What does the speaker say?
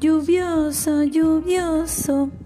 lluvioso, lluvioso.